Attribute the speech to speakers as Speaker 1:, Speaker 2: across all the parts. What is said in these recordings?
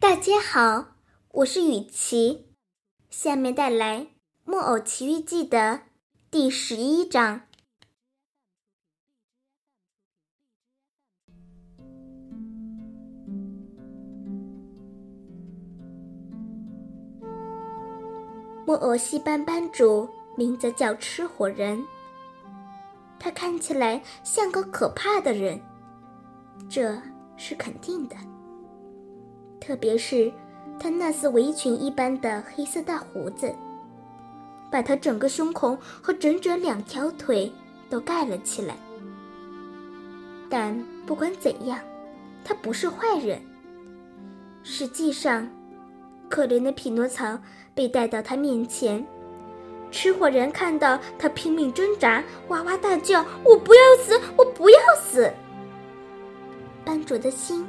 Speaker 1: 大家好，我是雨琪，下面带来《木偶奇遇记》的第十一章。木偶戏班班主名字叫吃火人，他看起来像个可怕的人，这是肯定的。特别是他那似围裙一般的黑色大胡子，把他整个胸口和整整两条腿都盖了起来。但不管怎样，他不是坏人。实际上，可怜的匹诺曹被带到他面前，吃火人看到他拼命挣扎，哇哇大叫：“我不要死！我不要死！”班主的心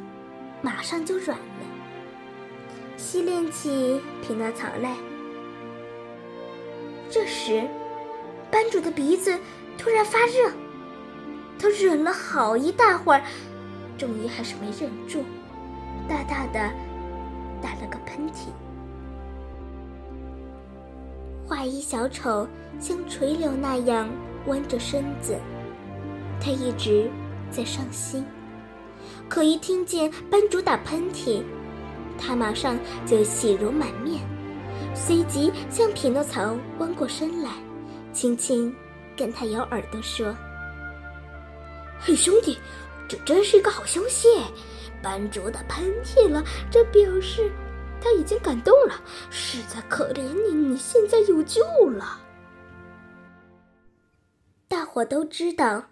Speaker 1: 马上就软。吸练起匹诺曹来。这时，班主的鼻子突然发热，他忍了好一大会儿，终于还是没忍住，大大的打了个喷嚏。画衣小丑像垂柳那样弯着身子，他一直在伤心，可一听见班主打喷嚏。他马上就喜容满面，随即向匹诺曹弯过身来，轻轻跟他咬耳朵说：“嘿，兄弟，这真是一个好消息！班主打喷嚏了，这表示他已经感动了，实在可怜你，你现在有救了。”大伙都知道，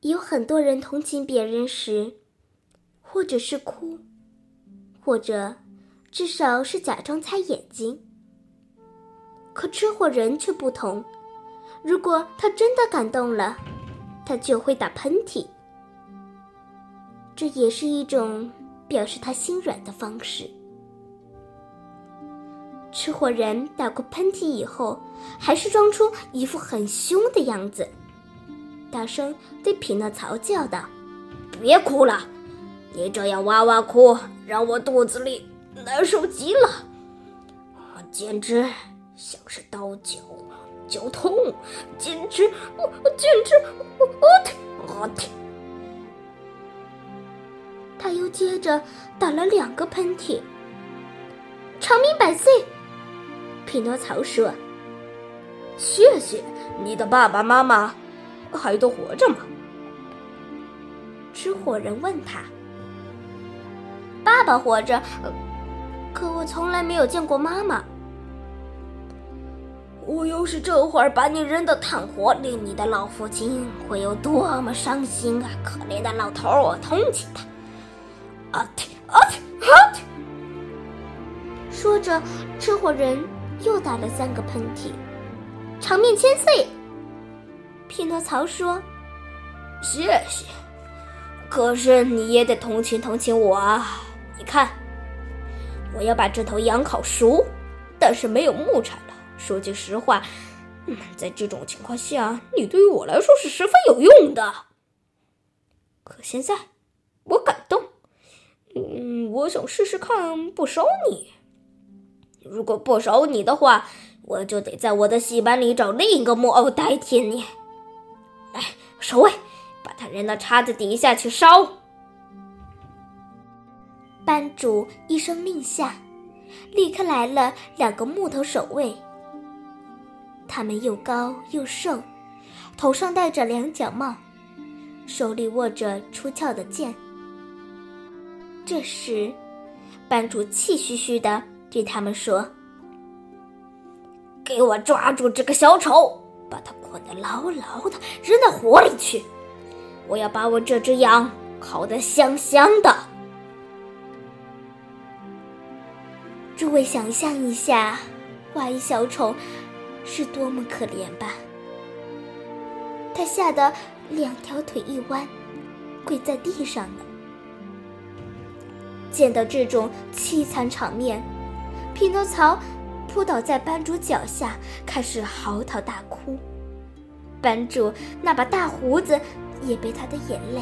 Speaker 1: 有很多人同情别人时，或者是哭。或者，至少是假装擦眼睛。可吃货人却不同，如果他真的感动了，他就会打喷嚏。这也是一种表示他心软的方式。吃货人打过喷嚏以后，还是装出一副很凶的样子，大声对匹诺曹叫道：“别哭了！”你这样哇哇哭，让我肚子里难受极了，简直像是刀绞，绞痛，简直，我简直，我我我天！他又接着打了两个喷嚏。长命百岁，匹诺曹说：“谢谢你的爸爸妈妈，还都活着吗？”吃火人问他。爸爸活着，可我从来没有见过妈妈。我要是这会儿把你扔到炭火里，你的老父亲会有多么伤心啊！可怜的老头儿，我同情他。啊嚏啊嚏啊嚏！说着，车祸人又打了三个喷嚏。长命千岁！匹诺曹说：“谢谢，可是你也得同情同情我啊。”你看，我要把这头羊烤熟，但是没有木柴了。说句实话，嗯，在这种情况下，你对于我来说是十分有用的。可现在我感动，嗯，我想试试看不烧你。如果不烧你的话，我就得在我的戏班里找另一个木偶代替你。来，守卫，把他扔到叉子底下去烧。班主一声令下，立刻来了两个木头守卫。他们又高又瘦，头上戴着两角帽，手里握着出鞘的剑。这时，班主气吁吁的对他们说：“给我抓住这个小丑，把他捆得牢牢的，扔到火里去！我要把我这只羊烤得香香的。”位想象一下，花衣小丑是多么可怜吧！他吓得两条腿一弯，跪在地上了。见到这种凄惨场面，匹诺曹扑倒在班主脚下，开始嚎啕大哭。班主那把大胡子也被他的眼泪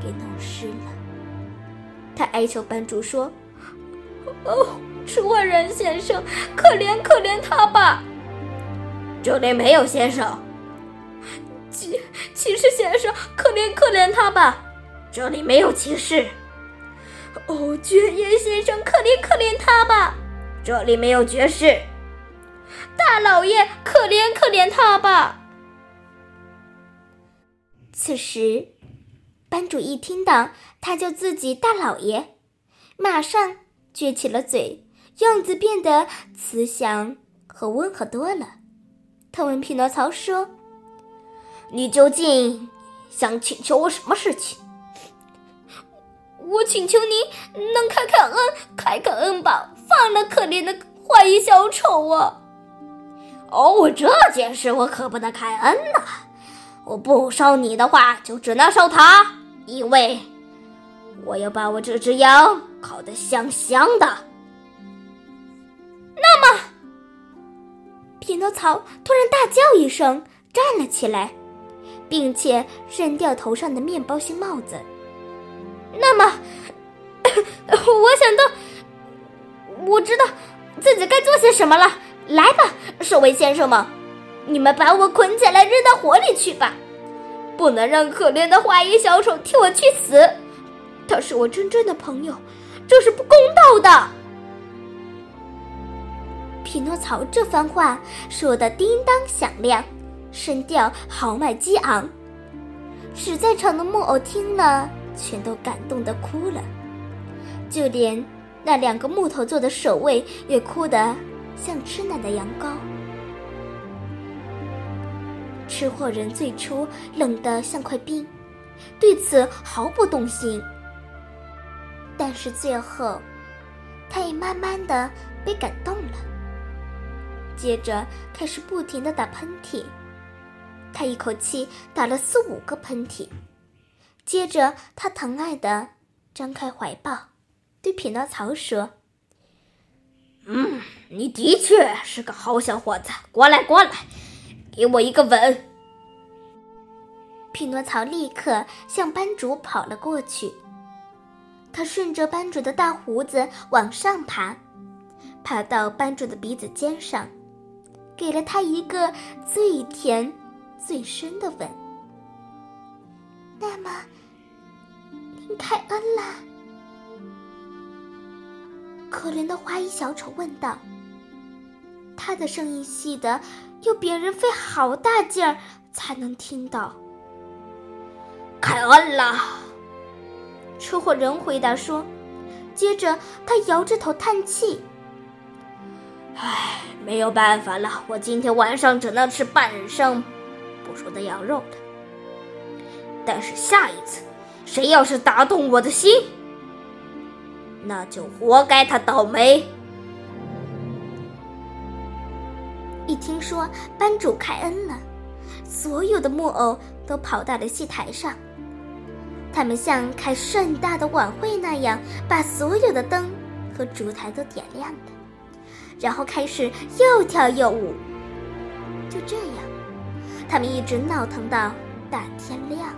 Speaker 1: 给弄湿了。他哀求班主说。哦，吃货人先生，可怜可怜他吧！
Speaker 2: 这里没有先生。
Speaker 1: 骑骑士先生，可怜可怜他吧！
Speaker 2: 这里没有骑士。
Speaker 1: 哦，爵爷先生，可怜可怜他吧！
Speaker 2: 这里没有爵士。
Speaker 1: 大老爷，可怜可怜他吧！此时，班主一听到他叫自己大老爷，马上撅起了嘴，样子变得慈祥和温和多了。他问匹诺曹说：“
Speaker 2: 你究竟想请求我什么事情？”“
Speaker 1: 我请求你能开开恩，开开恩吧，放了可怜的坏小丑啊！”“
Speaker 2: 哦，这件事我可不能开恩呐。”我不烧你的话，就只能烧他，因为我要把我这只羊烤得香香的。
Speaker 1: 匹诺曹突然大叫一声，站了起来，并且扔掉头上的面包形帽子。那么，我想到，我知道自己该做些什么了。来吧，守卫先生们。你们把我捆起来，扔到火里去吧！不能让可怜的花衣小丑替我去死，他是我真正的朋友，这是不公道的。匹诺曹这番话说的叮当响亮，声调豪迈激昂，使在场的木偶听了全都感动的哭了，就连那两个木头做的守卫也哭得像吃奶的羊羔。吃货人最初冷得像块冰，对此毫不动心。但是最后，他也慢慢的被感动了。接着开始不停的打喷嚏，他一口气打了四五个喷嚏。接着他疼爱的张开怀抱，对匹诺曹说：“
Speaker 2: 嗯，你的确是个好小伙子，过来过来。”给我一个吻！
Speaker 1: 匹诺曹立刻向班主跑了过去。他顺着班主的大胡子往上爬，爬到班主的鼻子尖上，给了他一个最甜、最深的吻。那么，您开恩了？可怜的花衣小丑问道。他的声音细的。要别人费好大劲儿才能听到。
Speaker 2: 开恩了，
Speaker 1: 车祸人回答说。接着他摇着头叹气：“
Speaker 2: 唉，没有办法了，我今天晚上只能吃半生不熟的羊肉了。但是下一次，谁要是打动我的心，那就活该他倒霉。”
Speaker 1: 一听说班主开恩了，所有的木偶都跑到了戏台上。他们像开盛大的晚会那样，把所有的灯和烛台都点亮了，然后开始又跳又舞。就这样，他们一直闹腾到大天亮。